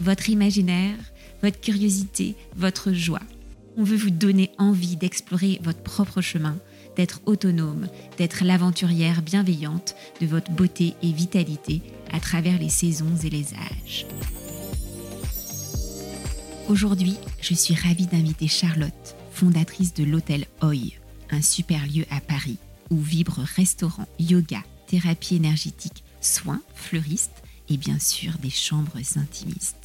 votre imaginaire, votre curiosité, votre joie. On veut vous donner envie d'explorer votre propre chemin, d'être autonome, d'être l'aventurière bienveillante de votre beauté et vitalité à travers les saisons et les âges. Aujourd'hui, je suis ravie d'inviter Charlotte, fondatrice de l'hôtel Oi, un super lieu à Paris où vibre restaurant, yoga, thérapie énergétique, soins, fleuristes et bien sûr des chambres intimistes.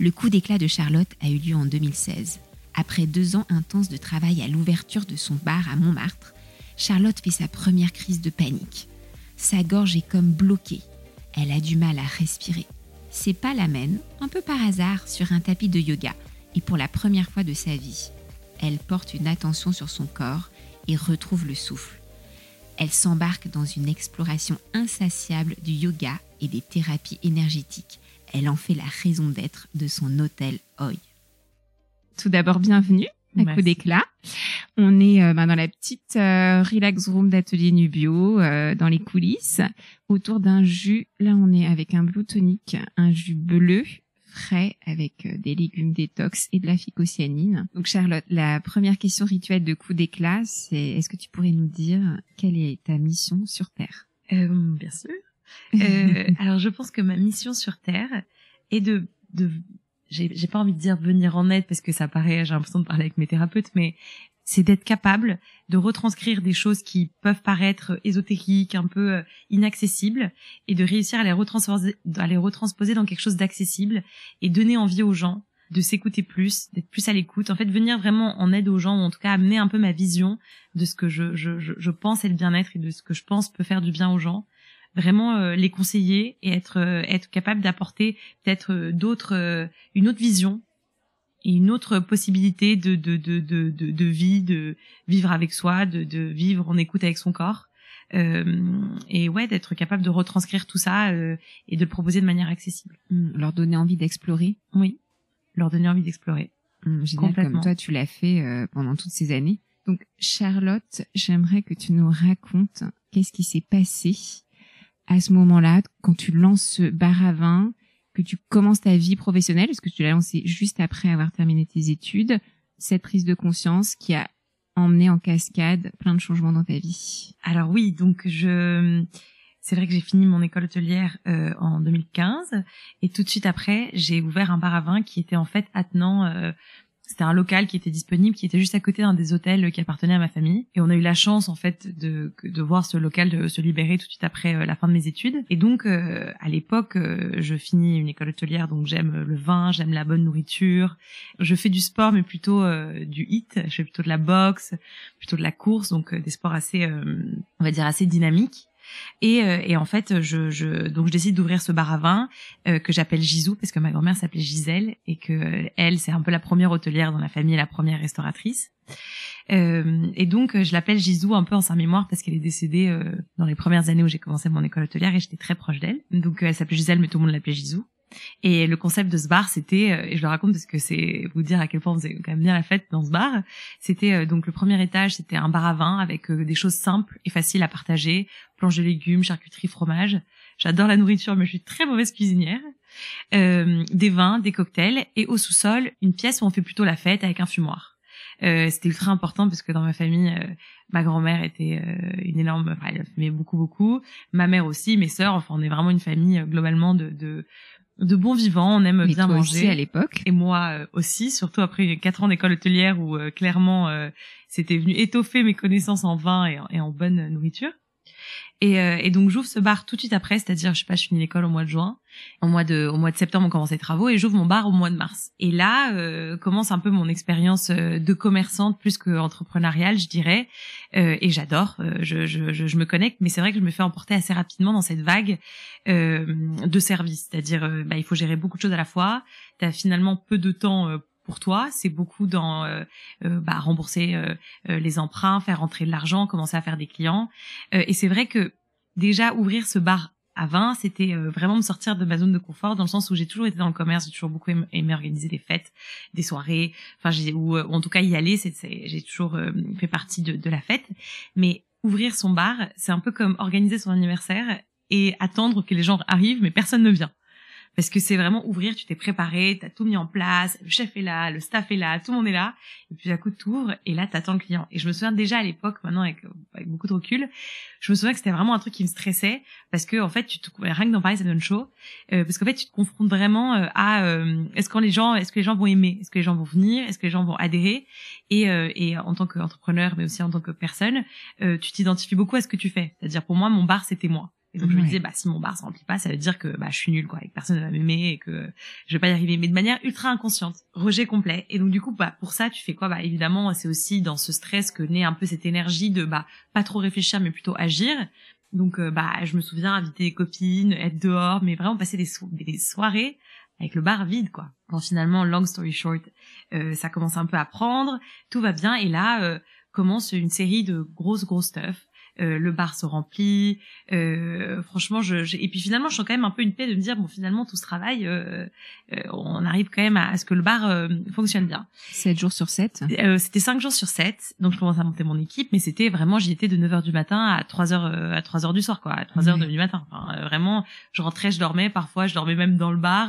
Le coup d'éclat de Charlotte a eu lieu en 2016. Après deux ans intenses de travail à l'ouverture de son bar à Montmartre, Charlotte fait sa première crise de panique. Sa gorge est comme bloquée. Elle a du mal à respirer. C'est pas l'amène, un peu par hasard, sur un tapis de yoga, et pour la première fois de sa vie. Elle porte une attention sur son corps et retrouve le souffle. Elle s'embarque dans une exploration insatiable du yoga et des thérapies énergétiques. Elle en fait la raison d'être de son hôtel Oi. Tout d'abord, bienvenue à coup d'éclat. On est euh, ben, dans la petite euh, relax room d'atelier Nubio, euh, dans les coulisses, autour d'un jus. Là, on est avec un blue tonic, un jus bleu frais avec des légumes détox et de la phycocyanine. Donc Charlotte, la première question rituelle de coup d'éclat, c'est est-ce que tu pourrais nous dire quelle est ta mission sur Terre? Bien sûr. Euh, alors je pense que ma mission sur Terre est de, de j'ai pas envie de dire venir en aide parce que ça paraît, j'ai l'impression de parler avec mes thérapeutes, mais c'est d'être capable de retranscrire des choses qui peuvent paraître ésotériques, un peu euh, inaccessibles, et de réussir à les retransposer, dans quelque chose d'accessible et donner envie aux gens de s'écouter plus, d'être plus à l'écoute, en fait venir vraiment en aide aux gens, ou en tout cas amener un peu ma vision de ce que je, je, je, pense le bien-être et de ce que je pense peut faire du bien aux gens, vraiment euh, les conseiller et être euh, être capable d'apporter peut-être euh, d'autres une autre vision et une autre possibilité de de, de de de de vie de vivre avec soi de de vivre en écoute avec son corps. Et ouais d'être capable de retranscrire tout ça et de le proposer de manière accessible. Mmh, leur donner envie d'explorer. Oui. Leur donner envie d'explorer. Mmh, comme toi tu l'as fait pendant toutes ces années. Donc Charlotte j'aimerais que tu nous racontes qu'est-ce qui s'est passé à ce moment-là, quand tu lances ce bar à vin, que tu commences ta vie professionnelle, parce que tu l'as lancé juste après avoir terminé tes études, cette prise de conscience qui a emmené en cascade plein de changements dans ta vie. Alors oui, donc je c'est vrai que j'ai fini mon école hôtelière euh, en 2015 et tout de suite après, j'ai ouvert un bar à vin qui était en fait attenant euh, c'était un local qui était disponible, qui était juste à côté d'un des hôtels qui appartenait à ma famille. Et on a eu la chance, en fait, de, de voir ce local de, se libérer tout de suite après euh, la fin de mes études. Et donc, euh, à l'époque, euh, je finis une école hôtelière, donc j'aime le vin, j'aime la bonne nourriture. Je fais du sport, mais plutôt du hit. Je fais plutôt de la boxe, plutôt de la course, donc des sports assez, on va dire, assez dynamiques. Et, euh, et en fait, je, je, donc je décide d'ouvrir ce bar à vin euh, que j'appelle Gisou parce que ma grand-mère s'appelait Gisèle et que elle, c'est un peu la première hôtelière dans la famille, la première restauratrice. Euh, et donc je l'appelle Gisou un peu en sa mémoire parce qu'elle est décédée euh, dans les premières années où j'ai commencé mon école hôtelière et j'étais très proche d'elle. Donc elle s'appelait Gisèle mais tout le monde l'appelait Gisou. Et le concept de ce bar, c'était, euh, et je le raconte parce que c'est vous dire à quel point on faisait quand même bien la fête dans ce bar. C'était euh, donc le premier étage, c'était un bar à vin avec euh, des choses simples et faciles à partager, planches de légumes, charcuterie, fromage. J'adore la nourriture, mais je suis très mauvaise cuisinière. Euh, des vins, des cocktails, et au sous-sol, une pièce où on fait plutôt la fête avec un fumoir. Euh, c'était ultra important parce que dans ma famille, ma grand-mère était une énorme, enfin, elle fumait beaucoup beaucoup, ma mère aussi, mes sœurs, enfin on est vraiment une famille globalement de, de de bons vivants, on aime bien manger. Aussi à l'époque. Et moi euh, aussi, surtout après quatre ans d'école hôtelière où euh, clairement euh, c'était venu étoffer mes connaissances en vin et en, bonne nourriture. Et, euh, et donc j'ouvre ce bar tout de suite après, c'est-à-dire je sais pas, je finis l'école au mois de juin, au mois de au mois de septembre on commence les travaux et j'ouvre mon bar au mois de mars. Et là euh, commence un peu mon expérience euh, de commerçante plus que entrepreneuriale, je dirais. Euh, et j'adore, euh, je, je, je, je, me connecte, mais c'est vrai que je me fais emporter assez rapidement dans cette vague euh, de services, c'est-à-dire bah, il faut gérer beaucoup de choses à la fois. T'as finalement peu de temps pour toi, c'est beaucoup dans euh, euh, bah, rembourser euh, les emprunts, faire rentrer de l'argent, commencer à faire des clients. et c'est vrai que déjà ouvrir ce bar à 20, c'était vraiment me sortir de ma zone de confort dans le sens où j'ai toujours été dans le commerce, j'ai toujours beaucoup aimé, organiser des fêtes, des soirées, enfin ou, en tout cas y aller, c'est, j'ai toujours fait partie de, de la fête. Mais ouvrir son bar, c'est un peu comme organiser son anniversaire et attendre que les gens arrivent, mais personne ne vient parce que c'est vraiment ouvrir, tu t'es préparé, t'as tout mis en place, le chef est là, le staff est là, tout le monde est là, et puis à coup t'ouvres et là t'attends le client. Et je me souviens déjà à l'époque, maintenant avec, beaucoup de recul, je me souviens que c'était vraiment un truc qui me stressait parce que en fait tu te rien que d'en parler ça donne chaud, euh, parce qu'en fait tu te confrontes vraiment euh, à euh, est-ce que les gens, est-ce que les gens vont aimer, est-ce que les gens vont venir, est-ce que les gens vont adhérer, et, et en tant qu'entrepreneur mais aussi en tant que personne, tu t'identifies beaucoup à ce que tu fais. C'est-à-dire pour moi mon bar c'était moi. Et donc je me disais bah si mon bar se remplit pas, ça veut dire que bah je suis nulle quoi, et que personne ne va m'aimer et que je vais pas y arriver, mais de manière ultra inconsciente, rejet complet. Et donc du coup bah pour ça tu fais quoi? Bah évidemment c'est aussi dans ce stress que naît un peu cette énergie de bah pas trop réfléchir mais plutôt agir. Donc euh, bah je me souviens inviter des copines, être dehors, mais vraiment passer des, des soirées avec le bar vide quoi. Quand finalement long story short, euh, ça commence un peu à prendre, tout va bien et là euh, commence une série de grosses grosses stuff euh, le bar se remplit. Euh, franchement, je, et puis finalement, je sens quand même un peu une paix de me dire bon, finalement, tout ce travail, euh, on arrive quand même à, ce que le bar fonctionne bien. 7 jours sur 7 C'était 5 jours sur 7 donc je commence à monter mon équipe, mais c'était vraiment, j'y étais de 9 heures du matin à 3 heures à 3 heures du soir, quoi, à 3 heures du matin. Enfin, vraiment, je rentrais, je dormais. Parfois, je dormais même dans le bar.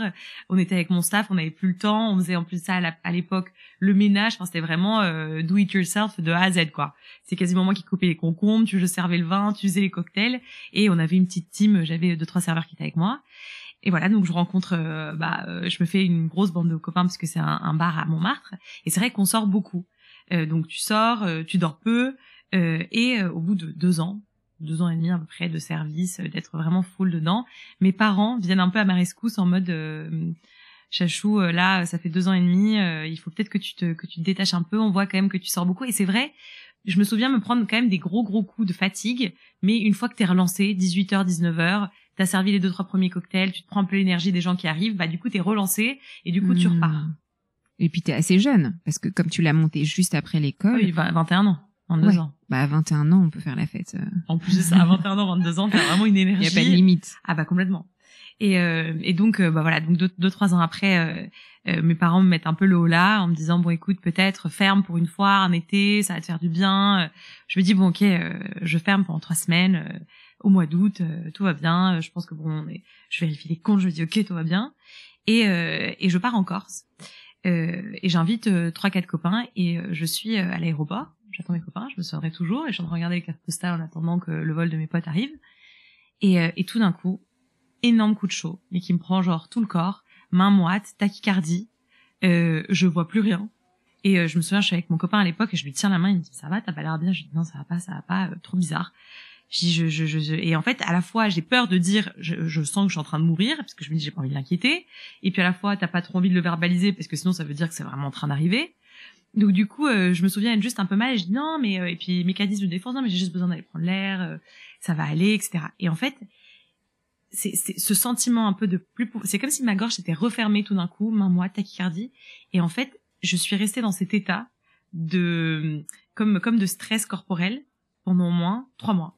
On était avec mon staff, on n'avait plus le temps. On faisait en plus ça à l'époque le ménage. Enfin, c'était vraiment do it yourself de A à Z, quoi. C'est quasiment moi qui coupais les concombres, tu je servais le vin, tu faisais les cocktails, et on avait une petite team. J'avais deux trois serveurs qui étaient avec moi. Et voilà, donc je rencontre, euh, bah, euh, je me fais une grosse bande de copains parce que c'est un, bar à Montmartre. Et c'est vrai qu'on sort beaucoup. Euh, donc tu sors, tu dors peu, et au bout de deux ans, deux ans et demi à peu près de service, d'être vraiment full dedans, mes parents viennent un peu à ma rescousse en mode Chachou, là, ça fait deux ans et demi, il faut peut-être que tu te que tu te détaches un peu. On voit quand même que tu sors beaucoup, et c'est vrai je me souviens me prendre quand même des gros gros coups de fatigue, mais une fois que t'es relancé, 18h, 19h, t'as servi les deux trois premiers cocktails, tu te prends un peu l'énergie des gens qui arrivent, bah du coup t'es relancé et du coup tu hmm. repars. Et puis t'es assez jeune parce que comme tu l'as monté juste après l'école. Oui, 21 ans. 22 ans. Bah à 21 ans, on peut faire la fête. Euh. En plus à 21 ans, 22 ans, t'as vraiment une énergie. Il y a pas de limite. Ah bah complètement. Et, euh, et donc euh, bah voilà, donc deux, trois ans après, euh, euh, mes parents me mettent un peu le haut là en me disant bon écoute peut-être ferme pour une fois un été ça va te faire du bien. Je me dis bon ok euh, je ferme pendant trois semaines euh, au mois d'août tout va bien. Je pense que bon je vérifie les comptes je me dis ok tout va bien. Et et je pars en Corse. Et j'invite trois quatre copains et je suis à l'aéroport. J'attends mes copains je me souviendrai toujours et je suis regarder les cartes postales en attendant que le vol de mes potes arrive. Et et tout d'un coup énorme coup de chaud mais qui me prend genre tout le corps main moite, tachycardie, euh, je vois plus rien. Et euh, je me souviens, je suis avec mon copain à l'époque et je lui tiens la main, il me dit ça va, t'as pas l'air bien. Je lui dis non, ça va pas, ça va pas, euh, trop bizarre. Je dis je, je, je, et en fait à la fois j'ai peur de dire je, je sens que je suis en train de mourir parce que je me dis j'ai pas envie de l'inquiéter et puis à la fois t'as pas trop envie de le verbaliser parce que sinon ça veut dire que c'est vraiment en train d'arriver donc du coup je me souviens juste un peu mal et je dis non mais et puis mécanisme de défense non mais j'ai juste besoin d'aller prendre l'air ça va aller etc et en fait c'est ce sentiment un peu de plus c'est comme si ma gorge s'était refermée tout d'un coup main moite tachycardie. Et en fait je suis restée dans cet état de comme comme de stress corporel pendant au moins trois mois.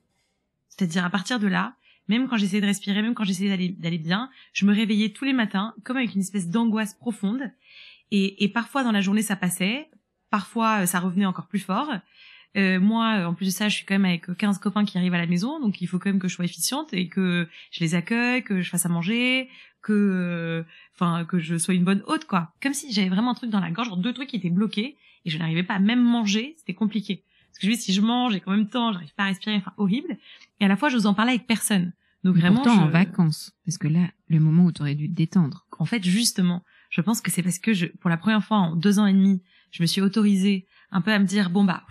C'est-à-dire à partir de là même quand j'essayais de respirer même quand j'essayais d'aller d'aller bien je me réveillais tous les matins comme avec une espèce d'angoisse profonde. Et, et parfois dans la journée ça passait. Parfois ça revenait encore plus fort euh, moi, en plus de ça, je suis quand même avec 15 copains qui arrivent à la maison, donc il faut quand même que je sois efficiente et que je les accueille, que je fasse à manger, que, euh, enfin, que je sois une bonne hôte, quoi. Comme si j'avais vraiment un truc dans la gorge, genre deux trucs qui étaient bloqués et je n'arrivais pas à même manger, c'était compliqué. Parce que je dis, si je mange et qu'en même temps, j'arrive pas à respirer, enfin, horrible. Et à la fois, je vous en parler avec personne. Donc vraiment. Pourtant, en vacances. Parce que là, le moment où tu aurais dû te détendre. En fait, justement, je pense que c'est parce que je, pour la première fois en deux ans et demi, je me suis autorisée un peu à me dire, bon bah,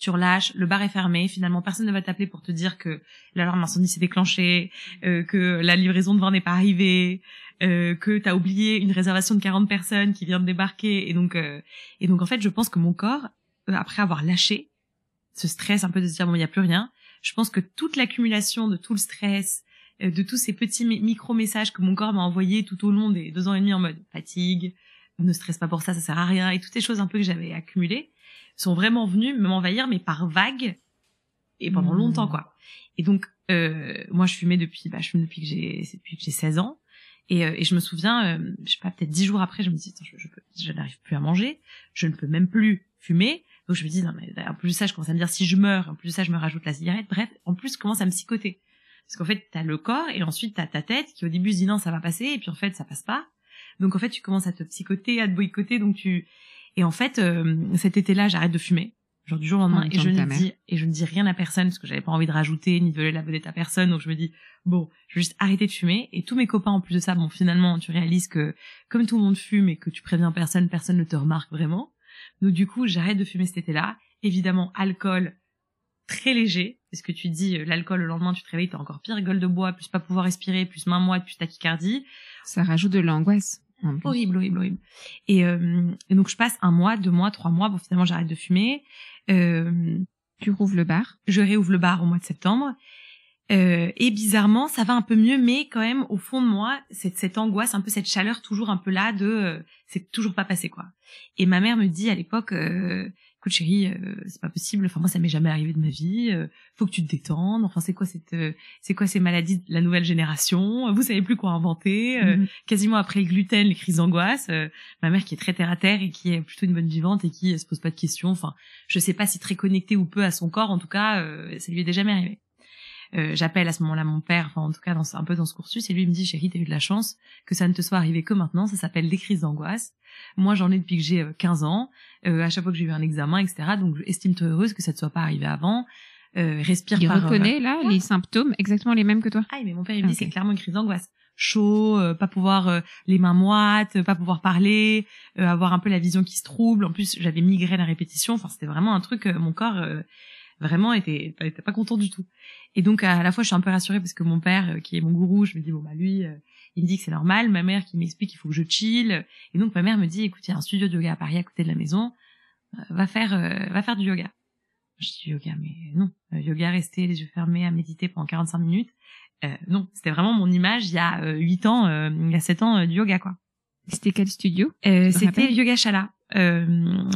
tu relâches, le bar est fermé, finalement personne ne va t'appeler pour te dire que l'alarme incendie s'est déclenchée, euh, que la livraison de vin n'est pas arrivée, euh, que t'as oublié une réservation de 40 personnes qui vient de débarquer. Et donc euh, et donc en fait je pense que mon corps euh, après avoir lâché ce stress un peu de se dire bon il y a plus rien, je pense que toute l'accumulation de tout le stress, euh, de tous ces petits micro messages que mon corps m'a envoyés tout au long des deux ans et demi en mode fatigue, ne stresse pas pour ça, ça sert à rien et toutes ces choses un peu que j'avais accumulées sont vraiment venus m'envahir, mais par vagues et pendant mmh. longtemps, quoi. Et donc, euh, moi, je fumais depuis, bah, je fume depuis que j'ai, depuis que j'ai 16 ans. Et, euh, et, je me souviens, euh, je sais pas, peut-être dix jours après, je me dis, je, je, je n'arrive plus à manger, je ne peux même plus fumer. Donc je me dis, non mais en plus de ça, je commence à me dire, si je meurs, en plus de ça, je me rajoute la cigarette. Bref, en plus, je commence à me psychoter. Parce qu'en fait, t'as le corps et ensuite t'as ta tête qui au début se dit non, ça va passer, et puis en fait, ça passe pas. Donc en fait, tu commences à te psychoter, à te boycotter, donc tu et en fait, euh, cet été-là, j'arrête de fumer, genre du jour au lendemain, et je ne dis et je ne dis rien à personne parce que j'avais pas envie de rajouter ni de voler la vedette à personne. Donc je me dis bon, je vais juste arrêter de fumer. Et tous mes copains, en plus de ça, bon, finalement, tu réalises que comme tout le monde fume et que tu préviens personne, personne ne te remarque vraiment. Donc du coup, j'arrête de fumer cet été-là. Évidemment, alcool très léger, parce que tu dis euh, l'alcool le lendemain, tu te réveilles, t'as encore pire, gueule de bois, plus pas pouvoir respirer, plus main moite, plus tachycardie. Ça rajoute de l'angoisse. Horrible, horrible, horrible. Et, euh, donc je passe un mois, deux mois, trois mois. Bon, finalement, j'arrête de fumer. Euh, tu rouvres le bar Je réouvre le bar au mois de septembre. Euh, et bizarrement, ça va un peu mieux, mais quand même, au fond de moi, cette, cette angoisse, un peu cette chaleur toujours un peu là de, euh, c'est toujours pas passé quoi. Et ma mère me dit à l'époque, euh, écoute chérie, euh, c'est pas possible. Enfin moi ça m'est jamais arrivé de ma vie. Euh, faut que tu te détendes. Enfin c'est quoi cette, euh, c'est quoi ces maladies de la nouvelle génération? Vous savez plus quoi inventer. Mhm. Quasiment après le gluten, les crises d'angoisse. ma mère qui est très terre à terre et qui est plutôt une bonne vivante et qui se pose pas de questions. Enfin je sais pas si très connectée ou peu à son corps. En tout cas ça lui est déjà jamais arrivé. Euh, j'appelle à ce moment-là mon père, enfin en tout cas dans, un peu dans ce cursus, et lui me dit chérie, t'as eu de la chance que ça ne te soit arrivé que maintenant, ça s'appelle des crises d'angoisse. Moi j'en ai depuis que j'ai 15 euh, ans, euh, à chaque fois que j'ai eu un examen, etc. Donc estime-toi heureuse que ça ne soit pas arrivé avant. Euh, respire il par... reconnaît là les symptômes exactement les mêmes que toi Ah mais mon père il me dit c'est clairement une crise d'angoisse chaud, pas pouvoir les mains moites, pas pouvoir parler, avoir un peu la vision qui se trouble. En plus, j'avais migraine à répétition. Enfin, c'était vraiment un truc. mon corps vraiment était, était pas content du tout. Et donc à la fois je suis un peu rassurée parce que mon père euh, qui est mon gourou, je me dis bon bah lui euh, il me dit que c'est normal, ma mère qui m'explique qu'il faut que je chill et donc ma mère me dit écoute il y a un studio de yoga à Paris à côté de la maison, euh, va faire va faire du yoga. Je dis yoga mais non, yoga rester les yeux fermés à méditer pendant 45 minutes. non, c'était vraiment mon image il y a 8 ans, il y a 7 ans du yoga quoi. C'était quel studio? C'était Yoga Shala euh,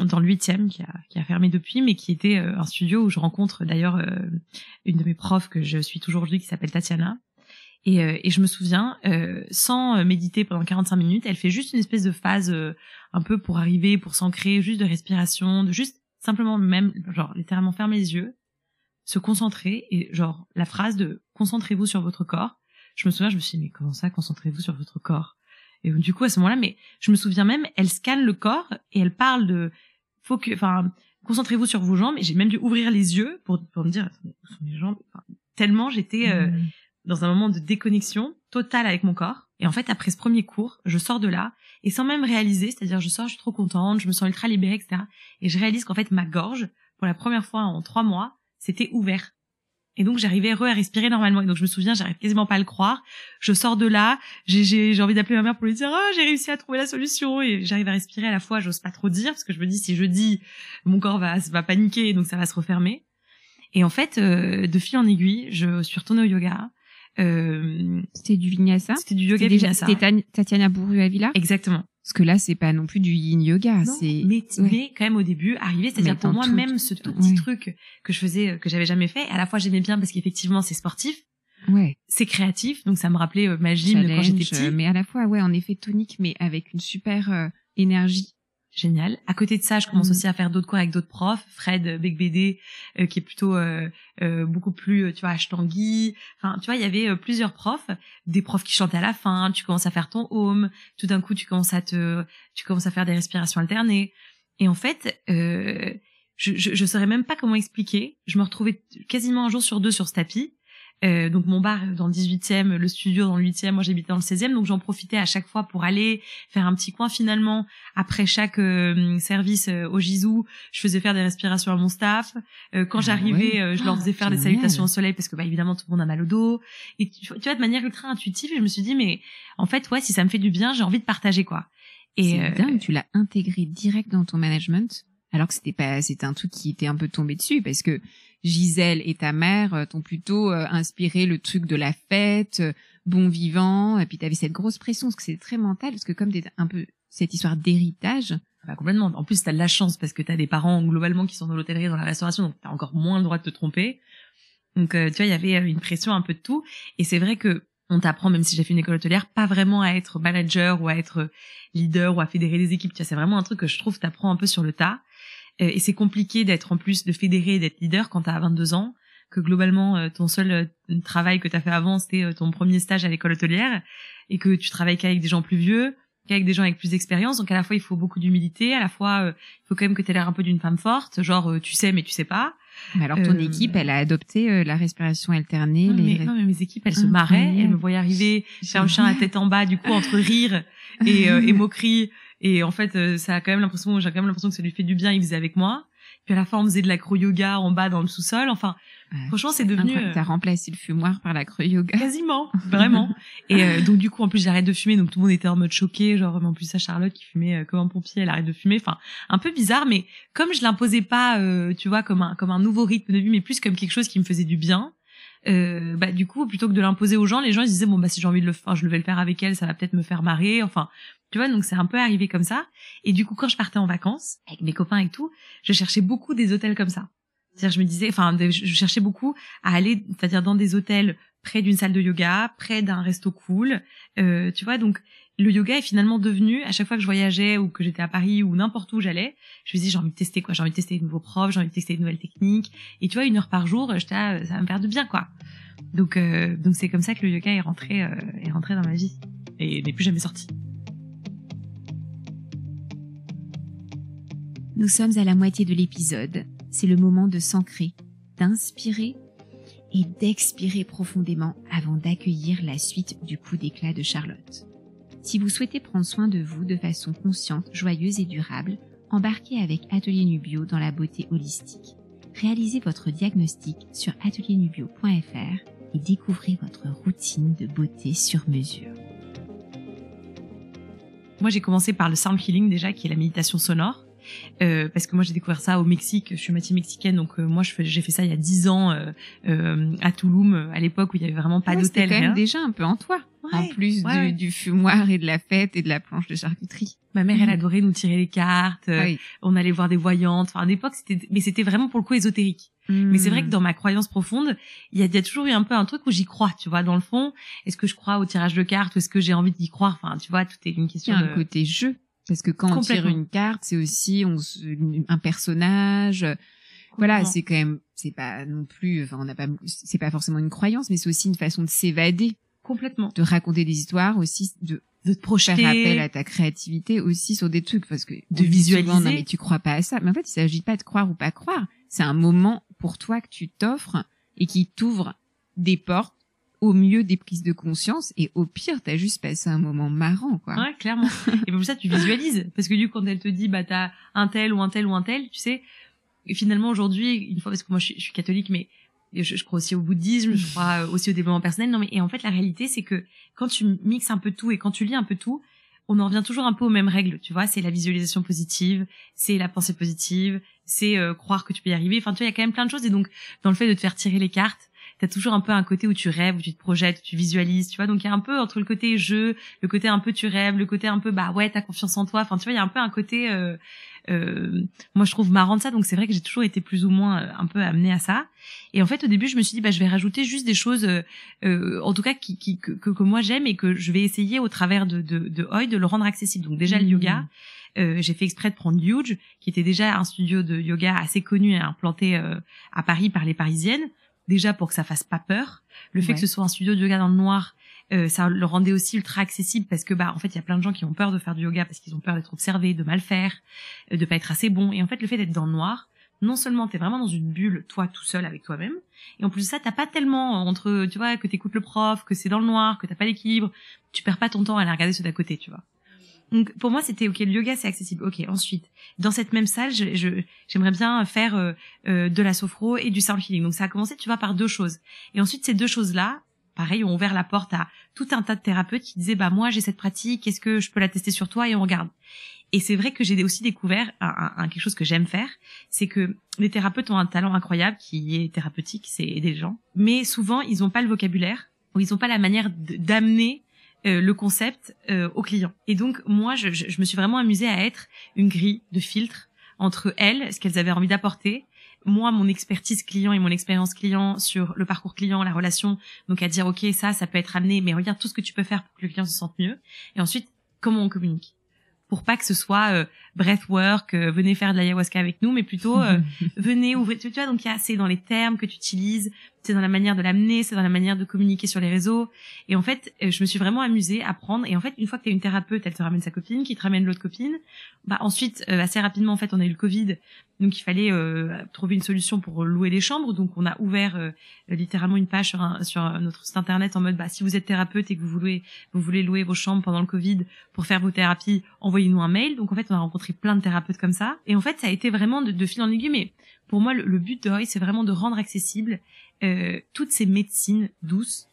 dans le huitième qui a, qui a fermé depuis, mais qui était euh, un studio où je rencontre d'ailleurs euh, une de mes profs que je suis toujours aujourd'hui qui s'appelle Tatiana. Et, euh, et, je me souviens, sans méditer pendant 45 minutes, elle fait juste une espèce de phase un peu pour arriver, pour s'ancrer, juste de respiration, de juste simplement même, genre littéralement fermer les yeux, se concentrer et genre la phrase de concentrez-vous sur votre corps. Je me souviens, je me suis dit mais comment ça, concentrez-vous sur votre corps? Et du coup, à ce moment-là, mais je me souviens même, elle scanne le corps et elle parle de, faut que, enfin, concentrez-vous sur vos jambes. Et j'ai même dû ouvrir les yeux pour, pour me dire, où sont mes jambes? Tellement j'étais euh, mmh. dans un moment de déconnexion totale avec mon corps. Et en fait, après ce premier cours, je sors de là et sans même réaliser, c'est-à-dire je sors, je suis trop contente, je me sens ultra libérée, etc. Et je réalise qu'en fait, ma gorge, pour la première fois en trois mois, c'était ouvert. Et donc j'arrivais heureux à respirer normalement. Et donc je me souviens, j'arrive quasiment pas à le croire. Je sors de là, j'ai envie d'appeler ma mère pour lui dire oh j'ai réussi à trouver la solution et j'arrive à respirer à la fois. J'ose pas trop dire parce que je me dis si je dis mon corps va va paniquer donc ça va se refermer. Et en fait, euh, de fil en aiguille, je suis retournée au yoga. Euh, c'était du vinyasa. C'était du yoga vinyasa. C'était Tatiana Bourru Avila. Exactement. Parce que là, c'est pas non plus du yin yoga. C'est mais, mais quand même au début, arrivé, c'est-à-dire pour moi même ce tout petit truc que je faisais, euh, que j'avais jamais fait. À la fois, j'aimais bien parce qu'effectivement, c'est sportif. Ouais. C'est créatif, donc ça me rappelait euh, ma gym quand j'étais petit. Mais à la fois, ouais, en effet tonique, mais avec une super euh, énergie génial. À côté de ça, je commence mm. aussi à faire d'autres cours avec d'autres profs, Fred Begbédé, euh, qui est plutôt euh, euh, beaucoup plus, tu vois, Ashtangui. Enfin, tu vois, il y avait plusieurs profs, des profs qui chantaient à la fin. Tu commences à faire ton home. Tout d'un coup, tu commences à te, tu commences à faire des respirations alternées. Et en fait, je, je, je saurais même pas comment expliquer. Je me retrouvais quasiment un jour sur deux sur ce tapis. Euh, donc mon bar dans le 18e, le studio dans le 8e, moi j'habitais dans le 16e, donc j'en profitais à chaque fois pour aller faire un petit coin finalement. Après chaque euh, service euh, au Gisou, je faisais faire des respirations à mon staff. Euh, quand Ah j'arrivais, ouais. euh, je leur faisais faire des génial. salutations au soleil parce que bah évidemment tout le monde a mal au dos. Et tu, tu vois de manière ultra intuitive, je me suis dit mais en fait ouais si ça me fait du bien, j'ai envie de partager quoi. Et C'est euh, dingue, tu l'as intégré direct dans ton management, alors que c'était pas, c'était un truc qui était un peu tombé dessus, parce que Gisèle et ta mère euh, t'ont plutôt euh, inspiré le truc de la fête, euh, bon vivant, et puis t'avais cette grosse pression, parce que c'est très mental, parce que comme t'es un peu cette histoire d'héritage, Bah, complètement. En plus, t'as de la chance parce que t'as des parents globalement qui sont dans l'hôtellerie, dans la restauration, donc t'as encore moins le droit de te tromper. Donc, euh, tu vois, il y avait une pression un peu de tout. Et c'est vrai que on t'apprend, même si j'ai fait une école hôtelière, pas vraiment à être manager ou à être leader ou à fédérer des équipes. Tu vois, c'est vraiment un truc que je trouve t'apprends un peu sur le tas. Euh, et c'est compliqué d'être en plus de fédérer d'être leader quand t'as 22 ans, que globalement euh, ton seul euh, travail que t'as fait avant c'était ton premier stage à l'école hôtelière et que tu travailles qu'avec des gens plus vieux, qu'avec des gens avec plus d'expérience. Donc à la fois il faut beaucoup d'humilité, à la fois euh, il faut quand même que t'aies l'air un peu d'une femme forte, genre euh, tu sais mais tu sais pas. mais alors ton Euh, équipe, elle a adopté la respiration alternée, Non, les... mais, non, mais mes équipes elles se marraient, elles me voyaient arriver, faire le chien à tête en bas du coup entre rire et, et moquerie. Et en fait euh, ça a quand même l'impression, j'ai quand même l'impression que ça lui fait du bien, il faisait avec moi. Puis à la fin on faisait de l'acro-yoga en bas dans le sous-sol. Enfin Ouais, franchement c'est devenu euh, T'as remplacé le fumoir par la creux yoga. Quasiment, vraiment. Et euh, donc du coup, en plus, j'arrête de fumer, donc tout le monde était en mode choqué, genre mais en plus ça, Charlotte qui fumait euh, comme un pompier, elle arrête de fumer. Enfin, un peu bizarre, mais comme je l'imposais pas, euh, tu vois, comme un comme un nouveau rythme de vie, mais plus comme quelque chose qui me faisait du bien. Euh, bah du coup, plutôt que de l'imposer aux gens, les gens ils disaient bon bah si j'ai envie de le faire, je vais le faire avec elle, ça va peut-être me faire marrer. Enfin, tu vois, donc c'est un peu arrivé comme ça. Et du coup, quand je partais en vacances avec mes copains et tout, je cherchais beaucoup des hôtels comme ça. C'est-à-dire, je me disais, enfin, je cherchais beaucoup à aller, c'est-à-dire dans des hôtels près d'une salle de yoga, près d'un resto cool, euh, tu vois. Donc, le yoga est finalement devenu, à chaque fois que je voyageais ou que j'étais à Paris ou n'importe où j'allais, je me disais, j'ai envie de tester quoi, j'ai envie de tester de nouveaux profs, j'ai envie de tester de nouvelles techniques. Et tu vois, une heure par jour, j'étais, là, ça va me faire du bien, quoi. Donc, euh, donc c'est comme ça que le yoga est rentré, euh, est rentré dans ma vie et n'est plus jamais sorti. Nous sommes à la moitié de l'épisode. C'est le moment de s'ancrer, d'inspirer et d'expirer profondément avant d'accueillir la suite du coup d'éclat de Charlotte. Si vous souhaitez prendre soin de vous de façon consciente, joyeuse et durable, embarquez avec Atelier Nubio dans la beauté holistique. Réalisez votre diagnostic sur ateliernubio.fr et découvrez votre routine de beauté sur mesure. Moi, j'ai commencé par le sound healing déjà, qui est la méditation sonore. Euh, parce que moi j'ai découvert ça au Mexique, je suis moitié mexicaine, donc euh, moi j'ai fait ça il y a dix ans euh, euh, à Touloum, euh, à l'époque où il y avait vraiment pas Ouais, d'hôtel. quand même déjà un peu en toi, en Ouais, plus ouais, du, fumoir et de la fête et de la planche de charcuterie. Ma mère elle Mhm. adorait nous tirer les cartes, euh, oui. on allait voir des voyantes. Enfin à l'époque c'était, mais c'était vraiment pour le coup ésotérique. Mais c'est vrai que dans ma croyance profonde, il y a, il y a toujours eu un peu un truc où j'y crois, tu vois, dans le fond. Est-ce que je crois au tirage de cartes ou est-ce que j'ai envie d'y croire? Enfin, tu vois, tout est une Il y question a un de... côté jeu. Parce que quand on tire une carte, c'est aussi on un personnage. Voilà, c'est quand même, c'est pas non plus, enfin, on n'a pas, c'est pas forcément une croyance, mais c'est aussi une façon de s'évader, complètement de raconter des histoires, aussi de de te projeter. faire appel à ta créativité aussi sur des trucs, parce que De visualiser. souvent, non mais tu crois pas à ça. Mais en fait, il s'agit pas de croire ou pas croire. C'est un moment pour toi que tu t'offres et qui t'ouvre des portes au mieux des prises de conscience et au pire, t'as juste passé un moment marrant, quoi. Ouais, clairement. et pour ça, tu visualises. Parce que du coup, quand elle te dit, bah, t'as un tel ou un tel ou un tel, tu sais, finalement, aujourd'hui, une fois, parce que moi, je suis, catholique, mais je, je crois aussi au bouddhisme, je crois aussi au développement personnel. Non, mais, et en fait, la réalité, c'est que quand tu mixes un peu tout et quand tu lis un peu tout, on en revient toujours un peu aux mêmes règles, tu vois. C'est la visualisation positive, c'est la pensée positive, c'est euh, croire que tu peux y arriver. Enfin, tu vois, il y a quand même plein de choses. Et donc, dans le fait de te faire tirer les cartes, t'as toujours un peu un côté où tu rêves, où tu te projettes, où tu visualises, tu vois. Donc, il y a un peu entre le côté jeu, le côté un peu tu rêves, le côté un peu bah ouais, t'as confiance en toi. Enfin, tu vois, il y a un peu un côté, euh, euh, moi je trouve marrant de ça. Donc, c'est vrai que j'ai toujours été plus ou moins euh, un peu amenée à ça. Et en fait, au début, je me suis dit bah je vais rajouter juste des choses, euh, euh, en tout cas qui, qui que, que, moi j'aime et que je vais essayer au travers de de, de Oi de le rendre accessible. Donc déjà le Mmh. yoga. Euh, j'ai fait exprès de prendre Huge, qui était déjà un studio de yoga assez connu et implanté euh, à Paris par les Parisiennes. Déjà pour que ça fasse pas peur. Le fait Ouais. que ce soit un studio de yoga dans le noir, euh, ça le rendait aussi ultra accessible parce que bah en fait il y a plein de gens qui ont peur de faire du yoga parce qu'ils ont peur d'être observés, de mal faire, euh, de pas être assez bon. Et en fait le fait d'être dans le noir, non seulement t'es vraiment dans une bulle, toi tout seul avec toi-même, et en plus de ça, t'as pas tellement entre, tu vois, que t'écoutes le prof, que c'est dans le noir, que t'as pas l'équilibre, tu perds pas ton temps à aller regarder ceux d'à côté, tu vois. Donc pour moi c'était ok le yoga c'est accessible. Ok ensuite dans cette même salle je j'aimerais bien faire euh, euh, de la sophro et du sound healing. Donc ça a commencé tu vois par deux choses. Et ensuite ces deux choses là pareil ont ouvert la porte à tout un tas de thérapeutes qui disaient bah moi j'ai cette pratique est-ce que je peux la tester sur toi? Et on regarde. Et c'est vrai que j'ai aussi découvert un, quelque chose que j'aime faire c'est que les thérapeutes ont un talent incroyable qui est thérapeutique c'est aider les gens. Mais souvent ils ont pas le vocabulaire ou ils ont pas la manière d'amener euh, le concept euh, au client. Et donc moi, je, je, me suis vraiment amusée à être une grille de filtre entre elles, ce qu'elles avaient envie d'apporter, moi, mon expertise client et mon expérience client sur le parcours client, la relation, donc à dire ok ça, ça peut être amené, mais regarde tout ce que tu peux faire pour que le client se sente mieux. Et ensuite, comment on communique? Pour pas que ce soit euh, breathwork, euh, venez faire de l'ayahuasca avec nous, mais plutôt venez ouvrir. Tu vois, donc il y a c'est dans les termes que tu utilises, c'est dans la manière de l'amener, c'est dans la manière de communiquer sur les réseaux. Et en fait, euh, je me suis vraiment amusée à prendre. Et en fait, une fois que tu une thérapeute, elle te ramène sa copine, qui te ramène l'autre copine. Bah ensuite, euh, assez rapidement, en fait, on a eu le Covid, donc il fallait euh, trouver une solution pour louer les chambres. Donc on a ouvert littéralement une page sur, sur notre site internet en mode, bah si vous êtes thérapeute et que vous voulez, vous voulez louer vos chambres pendant le Covid pour faire vos thérapies, envoyez-nous un mail. Donc en fait, on a rencontré plein de thérapeutes comme ça. Et en fait, ça a été vraiment de, de fil en aiguille, mais pour moi, le, but de c'est vraiment de rendre accessible euh, toutes ces médecines douces,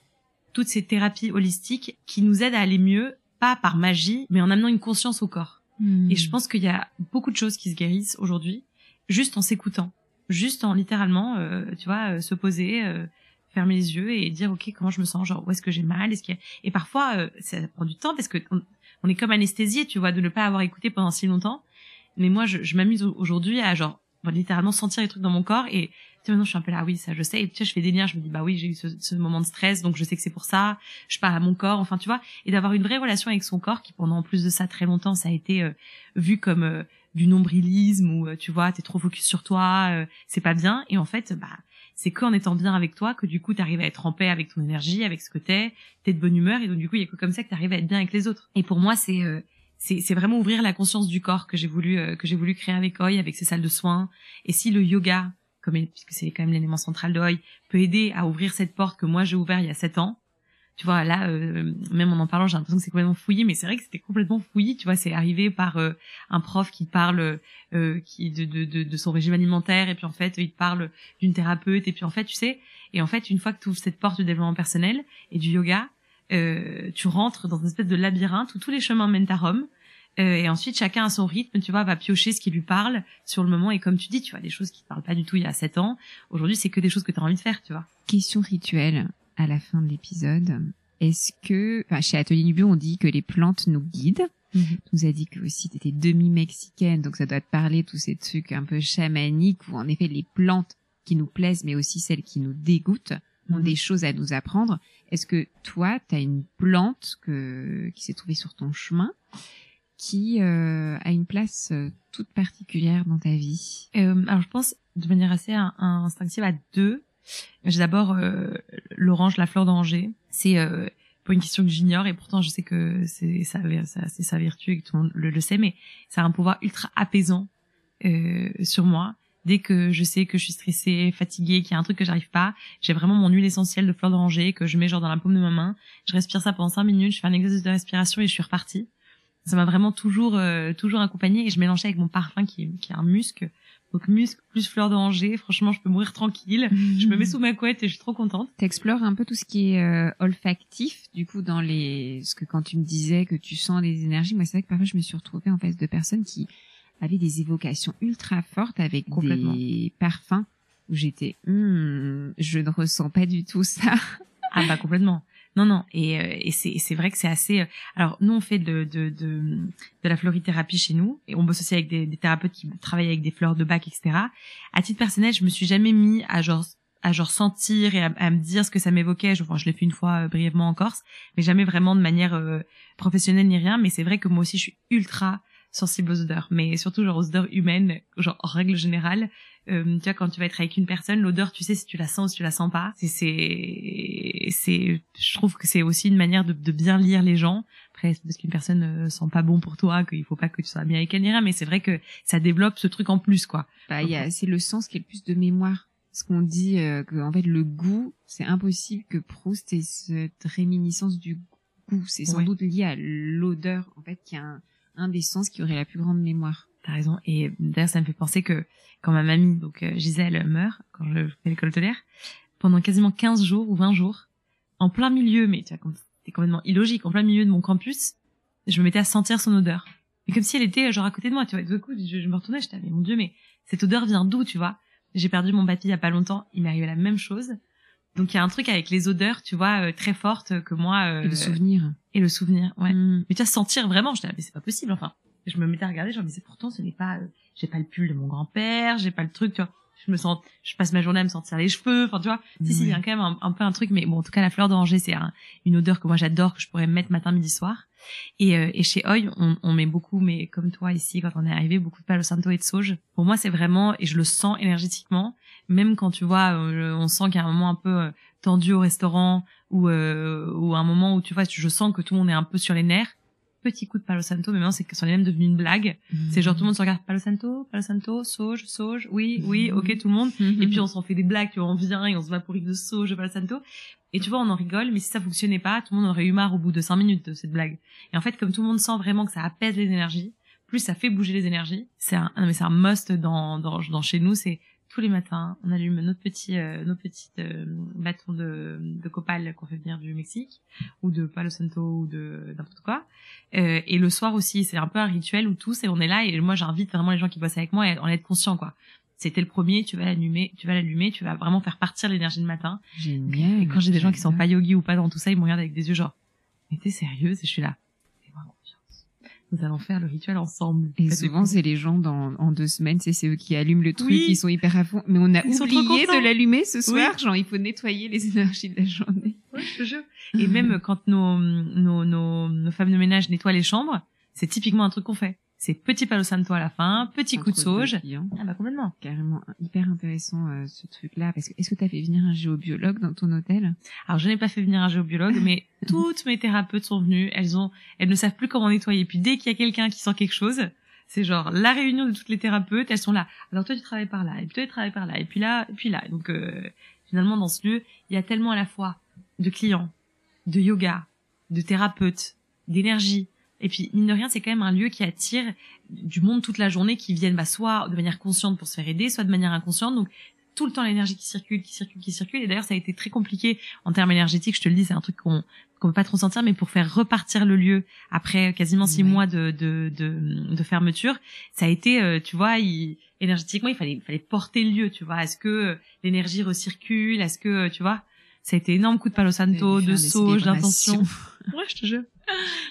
toutes ces thérapies holistiques qui nous aident à aller mieux, pas par magie, mais en amenant une conscience au corps. Hmm. Et je pense qu'il y a beaucoup de choses qui se guérissent aujourd'hui juste en s'écoutant, juste en littéralement, euh, tu vois, euh, se poser, fermer les yeux et dire ok comment je me sens, genre où est-ce que j'ai mal, est-ce qu'il et parfois ça prend du temps parce que on, est comme anesthésié, tu vois, de ne pas avoir écouté pendant si longtemps. Mais moi, je, je m'amuse aujourd'hui à genre littéralement sentir les trucs dans mon corps et tu sais, maintenant je suis un peu là oui ça je sais. Et tu sais je fais des liens je me dis bah oui j'ai eu ce, ce, moment de stress donc je sais que c'est pour ça. Je parle à mon corps enfin tu vois. Et d'avoir une vraie relation avec son corps qui pendant en plus de ça très longtemps ça a été euh, vu comme euh, du nombrilisme ou euh, tu vois t'es trop focus sur toi c'est pas bien. Et en fait bah c'est qu'en étant bien avec toi que du coup t'arrives à être en paix avec ton énergie avec ce que t'es. T'es de bonne humeur et donc du coup il y a que comme ça que t'arrives à être bien avec les autres. Et pour moi c'est c'est vraiment ouvrir la conscience du corps que j'ai voulu euh, que j'ai voulu créer avec Oi avec ses salles de soins. Et si le yoga comme puisque c'est quand même l'élément central de Oi peut aider à ouvrir cette porte que moi j'ai ouvert il y a sept ans tu vois là euh, même en en parlant j'ai l'impression que c'est complètement fouillé mais c'est vrai que c'était complètement fouillé tu vois. C'est arrivé par euh, un prof qui parle qui de, de, de, de, son régime alimentaire et puis en fait il parle d'une thérapeute et puis en fait tu sais et en fait une fois que tu ouvres cette porte du développement personnel et du yoga euh, tu rentres dans une espèce de labyrinthe où tous les chemins mènent à Rome. Euh, et ensuite, chacun à son rythme, tu vois, va piocher ce qui lui parle sur le moment. Et comme tu dis, tu vois, des choses qui te parlent pas du tout il y a sept ans. Aujourd'hui, c'est que des choses que tu as envie de faire, tu vois. Question rituelle à la fin de l'épisode. Est-ce que, enfin, chez Atelier Nubio, on dit que les plantes nous guident. Mhm. Tu nous a dit que aussi tu étais demi-mexicaine, donc ça doit te parler tous ces trucs un peu chamaniques où en effet les plantes qui nous plaisent, mais aussi celles qui nous dégoûtent, des choses à nous apprendre. Est-ce que toi, tu as une plante que, qui s'est trouvée sur ton chemin qui euh, a une place euh, toute particulière dans ta vie? Euh, Alors je pense de manière assez instinctive à deux. J'ai d'abord euh, l'orange, la fleur d'Angers. C'est euh, pour une question que j'ignore et pourtant je sais que c'est ça, c'est sa vertu et que tout le monde le, le, sait, mais ça a un pouvoir ultra apaisant sur moi dès que je sais que je suis stressée, fatiguée, qu'il y a un truc que j'arrive pas, j'ai vraiment mon huile essentielle de fleur d'oranger que je mets genre dans la paume de ma main. Je respire ça pendant cinq minutes, je fais un exercice de respiration et je suis repartie. Ça m'a vraiment toujours euh, toujours accompagnée et je mélangeais avec mon parfum qui, qui est un musc. Donc musc plus fleur d'oranger, franchement, je peux mourir tranquille. Je me mets sous ma couette et je suis trop contente. T'explores un peu tout ce qui est euh, olfactif, du coup, dans les... Ce que quand tu me disais que tu sens des énergies, moi c'est vrai que parfois je me suis retrouvée en face de personnes qui avait des évocations ultra fortes avec des parfums où j'étais, hmm, je ne ressens pas du tout ça. ah bah complètement. Non non et, euh, et c'est vrai que c'est assez. Euh, alors nous on fait de de de, de la florithérapie chez nous et on bosse aussi avec des, des thérapeutes qui travaillent avec des fleurs de bac etc. À titre personnel je me suis jamais mis à genre à genre sentir et à, me dire ce que ça m'évoquait. Enfin, je l'ai fait une fois euh, brièvement en Corse, mais jamais vraiment de manière professionnelle ni rien. Mais c'est vrai que moi aussi, je suis ultra sensible aux odeurs, mais surtout genre aux odeurs humaines, genre en règle générale. Euh, tu vois, quand tu vas être avec une personne, l'odeur, tu sais si tu la sens ou si tu la sens pas. C'est, c'est, c'est, je trouve que c'est aussi une manière de, de bien lire les gens. après c'est parce qu'une personne euh, sent pas bon pour toi qu'il faut pas que tu sois bien avec elle mais c'est vrai que ça développe ce truc en plus quoi bah, y a, c'est le sens qui est le plus de mémoire ce qu'on dit euh, que en fait le goût c'est impossible que Proust ait cette réminiscence du goût c'est sans doute lié à l'odeur en fait qui est un, un des sens qui aurait la plus grande mémoire T'as raison. Et d'ailleurs, ça me fait penser que quand ma mamie, donc euh, Gisèle, meurt, quand je fais l'école hôtelière, pendant quasiment 15 jours ou 20 jours, en plein milieu, mais tu vois, c'était complètement illogique, en plein milieu de mon campus, je me mettais à sentir son odeur. Et comme si elle était genre à côté de moi, tu vois. Et coup, je, me retournais, j'étais, mais mon dieu, mais cette odeur vient d'où, tu vois? J'ai perdu mon papy il y a pas longtemps, il m'est arrivé la même chose. Donc il y a un truc avec les odeurs, tu vois, euh, très fortes que moi. Euh, et le souvenir. Et le souvenir, ouais. Mm. Mais tu vois, sentir vraiment, je mais c'est pas possible, enfin je me mettais à regarder, je me disais pourtant ce n'est pas, euh, j'ai pas le pull de mon grand-père, j'ai pas le truc, tu vois. Je me sens, je passe ma journée à me sentir les cheveux, enfin tu vois. Si si, il y a quand même un, peu un truc, mais bon, en tout cas la fleur d'oranger, c'est une odeur que moi j'adore, que je pourrais mettre matin, midi, soir. Et, euh, et chez Oi, on, on, met beaucoup, mais comme toi ici, quand on est arrivé, beaucoup de palo santo et de sauge. Pour moi, c'est vraiment, et je le sens énergétiquement, même quand tu vois, euh, on sent qu'il y a un moment un peu tendu au restaurant ou ou un moment où tu vois, je sens que tout le monde est un peu sur les nerfs petit coup de Palo Santo, mais maintenant c'est que c'en est même devenu une blague. C'est genre tout le monde se regarde Palo Santo, Palo Santo, sauge, sauge, oui, oui, ok tout le monde. et puis on s'en fait des blagues, tu vois, on vient et on se vaporise de sauge, Palo Santo. Et tu vois, on en rigole, mais si ça fonctionnait pas, tout le monde aurait eu marre au bout de cinq minutes de cette blague. Et en fait, comme tout le monde sent vraiment que ça apaise les énergies, plus ça fait bouger les énergies, c'est un, non mais c'est un must dans, dans, dans chez nous, c'est tous les matins, on allume notre petit, euh, nos petites euh, bâtons de, de copal qu'on fait venir du Mexique ou de Palo Santo ou de n'importe quoi. Euh, et le soir aussi, c'est un peu un rituel où tous et on est là et moi j'invite vraiment les gens qui bossent avec moi à en être conscients quoi. C'était le premier, tu vas l'allumer, tu vas l'allumer, tu vas vraiment faire partir l'énergie de matin. Génial. Et quand j'ai des gens qui sont pas yogi ou pas dans tout ça, ils me regardent avec des yeux genre, mais t'es sérieuse Et je suis là nous allons faire le rituel ensemble. Et souvent, c'est les gens dans, en deux semaines, c'est eux qui allument le truc, qui sont hyper à fond. Mais on a oublié de l'allumer ce soir. Genre, il faut nettoyer les énergies de la journée. Oui, je te jure. Et même quand nos, nos, nos, nos femmes de ménage nettoient les chambres, c'est typiquement un truc qu'on fait c'est petit palo santo à la fin, petit coup de sauge. Ah bah complètement. Carrément hyper intéressant euh, ce truc-là parce que est-ce que tu as fait venir un géobiologue dans ton hôtel? Alors je n'ai pas fait venir un géobiologue mais toutes mes thérapeutes sont venues, elles ont elles ne savent plus comment nettoyer. Puis dès qu'il y a quelqu'un qui sent quelque chose, c'est genre la réunion de toutes les thérapeutes, elles sont là. Alors toi tu travailles par là et puis toi tu travailles par là et puis là et puis là. Donc euh, finalement dans ce lieu, il y a tellement à la fois de clients, de yoga, de thérapeutes, d'énergie, et puis, mine de rien, c'est quand même un lieu qui attire du monde toute la journée qui viennent bah, soit de manière consciente pour se faire aider, soit de manière inconsciente. Donc, tout le temps l'énergie qui circule, qui circule, qui circule. Et d'ailleurs, ça a été très compliqué en termes énergétiques. Je te le dis, c'est un truc qu'on qu'on peut pas trop sentir, mais pour faire repartir le lieu après quasiment six mois de, de, de, de, fermeture, ça a été, euh, tu vois, il, énergétiquement, il fallait, il fallait porter le lieu, tu vois. Est-ce que l'énergie recircule? Est-ce que, tu vois, ça a été énorme coup de palo santo, de sauge, d'intention. ouais, je te jure.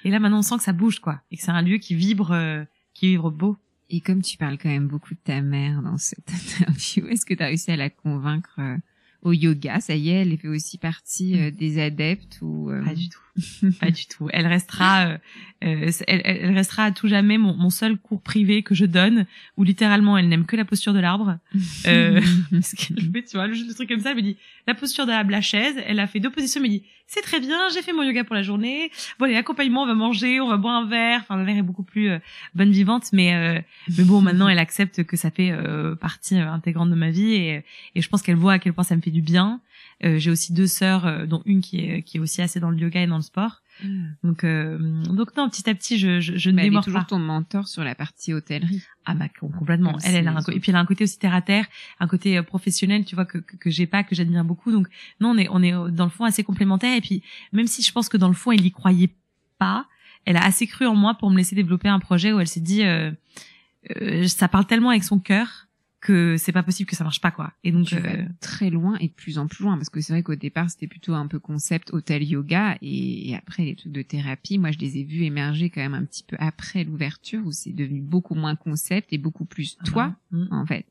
Et là, maintenant, on sent que ça bouge, quoi. Et que c'est un lieu qui vibre, euh, qui vibre beau. Et comme tu parles quand même beaucoup de ta mère dans cette interview, est-ce que tu as réussi à la convaincre euh, au yoga? Ça y est, elle fait aussi partie euh, des adeptes ou Pas du tout. pas du tout. Elle restera, euh, euh elle, elle, restera à tout jamais mon, mon, seul cours privé que je donne, où littéralement elle n'aime que la posture de l'arbre. Euh, parce tu vois, le, le truc comme ça, elle me dit la posture de l'arbre, la chaise. Elle a fait deux positions, elle me dit c'est très bien, j'ai fait mon yoga pour la journée. Bon, les accompagnements, on va manger, on va boire un verre. Enfin, la mère est beaucoup plus euh, bonne vivante, mais euh, mais bon, maintenant elle accepte que ça fait partie intégrante de ma vie et, et je pense qu'elle voit à quel point ça me fait du bien. Euh, j'ai aussi deux sœurs, euh, dont une qui est qui est aussi assez dans le yoga et dans le sport. Hmm. Donc euh, donc non, petit à petit, je je, je ne démords toujours ton mentor sur la partie hôtellerie. Ah bah complètement. elle, elle a un et puis elle a un côté aussi terre à terre, un côté professionnel, tu vois que que, que j'ai pas, que j'admire beaucoup. Donc non, on est on est dans le fond assez complémentaires. Et puis même si je pense que dans le fond, elle y croyait pas, elle a assez cru en moi pour me laisser développer un projet où elle s'est dit euh, ça parle tellement avec son cœur que c'est pas possible que ça marche pas quoi. Et donc euh, très loin et de plus en plus loin parce que c'est vrai qu'au départ c'était plutôt un peu concept hôtel yoga et, après les trucs de thérapie, moi je les ai vus émerger quand même un petit peu après l'ouverture où c'est devenu beaucoup moins concept et beaucoup plus ah toi bah, mm. en fait.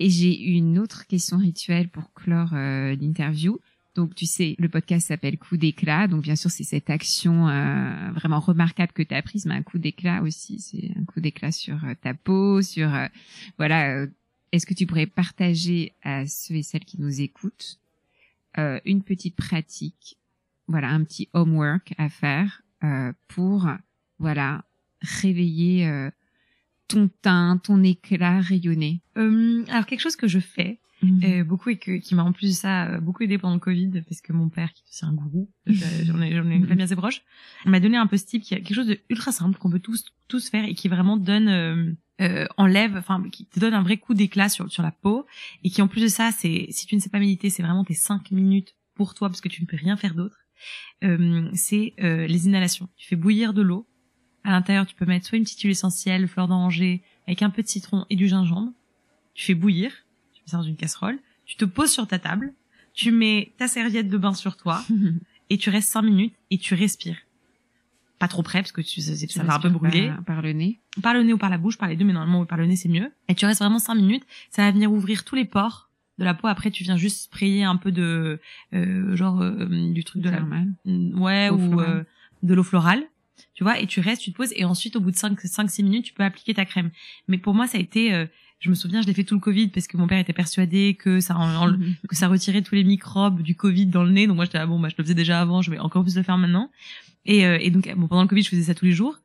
Et j'ai une autre question rituelle pour clore euh, l'interview. Donc tu sais, le podcast s'appelle Coup d'éclat. Donc bien sûr, c'est cette action euh, vraiment remarquable que tu as prise, mais un coup d'éclat aussi, c'est un coup d'éclat sur euh, ta peau, sur euh, voilà. Est-ce que tu pourrais partager à ceux et celles qui nous écoutent une petite pratique, voilà, un petit homework à faire euh, pour voilà réveiller euh, ton teint, ton éclat rayonné? Euh, alors quelque chose que je fais euh, beaucoup et que, qui m'a en plus de ça euh, beaucoup aidé pendant le Covid parce que mon père qui est aussi un gourou, euh, j'en ai, ai une famille assez proche, m'a donné un peu ce type qui a quelque chose de ultra simple qu'on peut tous tous faire et qui vraiment donne euh, euh, enlève, enfin qui te donne un vrai coup d'éclat sur sur la peau et qui en plus de ça c'est si tu ne sais pas méditer c'est vraiment tes cinq minutes pour toi parce que tu ne peux rien faire d'autre. Euh, c'est euh, les inhalations. Tu fais bouillir de l'eau. À l'intérieur tu peux mettre soit une petite huile essentielle, fleur d'oranger avec un peu de citron et du gingembre. Tu fais bouillir dans une casserole, tu te poses sur ta table, tu mets ta serviette de bain sur toi et tu restes cinq minutes et tu respires. Pas trop près parce que tu, ça, ça va un peu brûler. Par, par, le nez. Par le nez ou par la bouche, par les deux, mais normalement par le nez c'est mieux. Et tu restes vraiment cinq minutes, ça va venir ouvrir tous les pores de la peau. Après tu viens juste sprayer un peu de euh, genre euh, du truc de la ouais ou euh, de l'eau florale tu vois et tu restes tu te poses et ensuite au bout de 5 5 6 minutes tu peux appliquer ta crème mais pour moi ça a été je me souviens je l'ai fait tout le covid parce que mon père était persuadé que ça en, en, que ça retirait tous les microbes du covid dans le nez donc moi j'étais ah bon bah je le faisais déjà avant je vais encore plus le faire maintenant et, euh, et donc bon pendant le covid je faisais ça tous les jours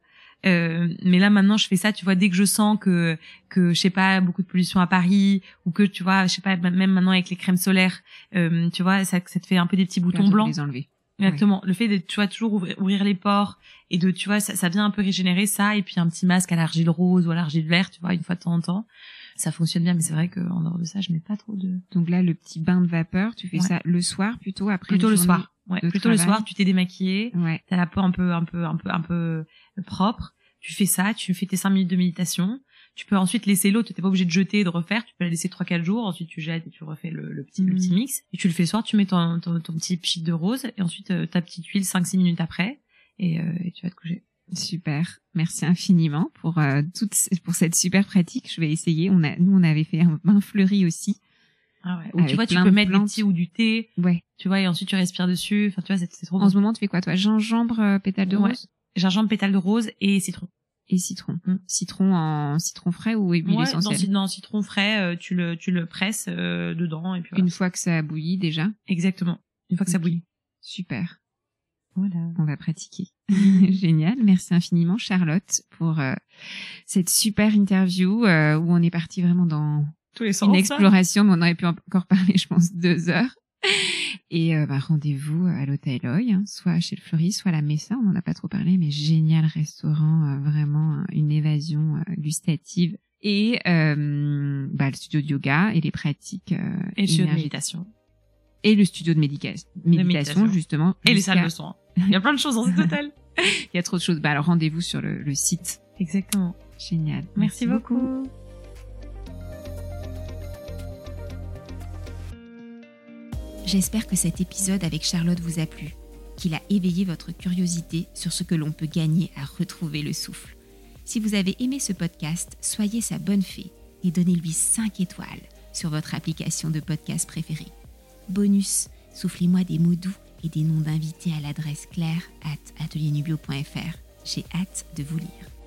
euh, mais là maintenant je fais ça tu vois dès que je sens que que je sais pas beaucoup de pollution à Paris ou que tu vois je sais pas même maintenant avec les crèmes solaires euh, tu vois ça, ça te fait un peu des petits boutons blancs les enlever Exactement. Oui. Le fait de, tu vois, toujours ouvrir, ouvrir, les pores et de, tu vois, ça, ça vient un peu régénérer ça et puis un petit masque à l'argile rose ou à l'argile verte, tu vois, une fois de temps en temps. Ça fonctionne bien, mais c'est vrai qu'en dehors de ça, je mets pas trop de. Donc là, le petit bain de vapeur, tu fais ouais. ça le soir plutôt après. Plutôt le soir. Ouais. Plutôt travail. le soir, tu t'es démaquillé. Ouais. T'as la peau un peu, un peu, un peu, un peu propre. Tu fais ça, tu fais tes cinq minutes de méditation. Tu peux ensuite laisser l'eau, tu n'es pas obligé de jeter et de refaire, tu peux la laisser 3-4 jours, ensuite tu jettes et tu refais le, le petit, mmh. le petit mix. Et tu le fais le soir, tu mets ton, ton, ton petit pchit de rose et ensuite euh, ta petite huile 5-6 minutes après et, euh, et, tu vas te coucher. Super, merci infiniment pour euh, toute pour cette super pratique. Je vais essayer. On a nous on avait fait un bain fleuri aussi. Ah ouais. Ou tu vois, tu peux mettre du thé ou du thé. Ouais. Tu vois, et ensuite tu respires dessus. Enfin, tu vois, c'est trop. En bon. ce moment, tu fais quoi, toi? Gingembre, euh, pétale de ouais. rose? Gingembre, pétale de rose et citron et citron. Mmh. Citron en citron frais ou huile ouais, essentielle? dans citron frais, euh, tu le tu le presses euh, dedans et puis voilà. une fois que ça a bouilli déjà? Exactement. Une fois que ça bouillit. Super. Voilà. On va pratiquer. Génial. Merci infiniment Charlotte pour euh, cette super interview euh, où on est parti vraiment dans Tous les sens, une exploration, mais on aurait pu encore parler, je pense, deux heures. Et euh, bah, rendez-vous à l'hôtel Oy, hein, soit chez le Fleury, soit à la Messa, on n'en a pas trop parlé, mais génial restaurant, euh, vraiment une évasion euh, gustative. Et euh, bah, le studio de yoga et les pratiques. et le studio de méditation. Et le studio de médica méditation, méditation, justement. Et les salles de soins. Il y a plein de choses dans cet hôtel. Il y a trop de choses. Bah, alors rendez-vous sur le, le, site. Exactement. Génial. Merci, Merci beaucoup. beaucoup. J'espère que cet épisode avec Charlotte vous a plu, qu'il a éveillé votre curiosité sur ce que l'on peut gagner à retrouver le souffle. Si vous avez aimé ce podcast, soyez sa bonne fée et donnez-lui 5 étoiles sur votre application de podcast préférée. Bonus, soufflez-moi des mots doux et des noms d'invités à l'adresse claire at atelierNubio.fr. J'ai hâte de vous lire.